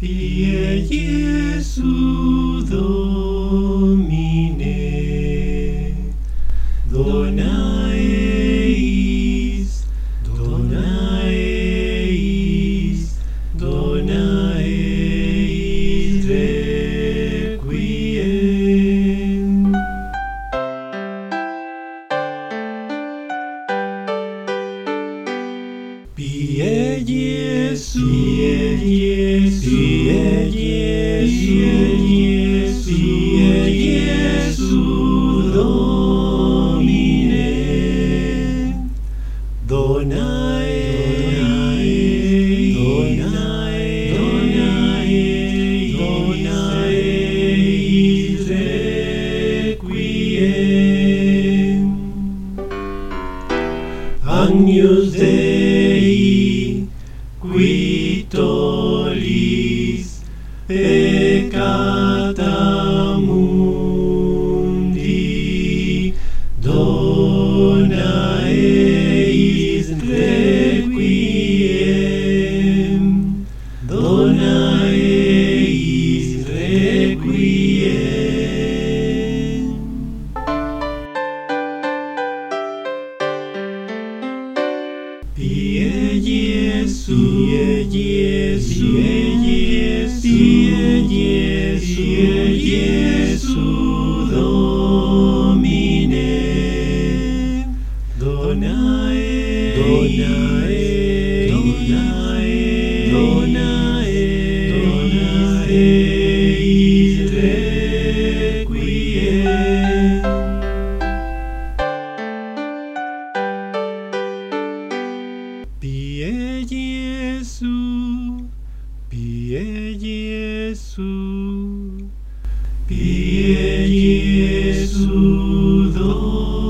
Die Jesu Domi. Pie Iesu, Pie Iesu, Pie Iesu Domine, requiem. Agnus Dei, peccata mundi, dona eis requiem, dona eis requiem. Pie Iesu, Pie Iesu, Pie Iesu, Pie Iesu, Pie Iesu Domine.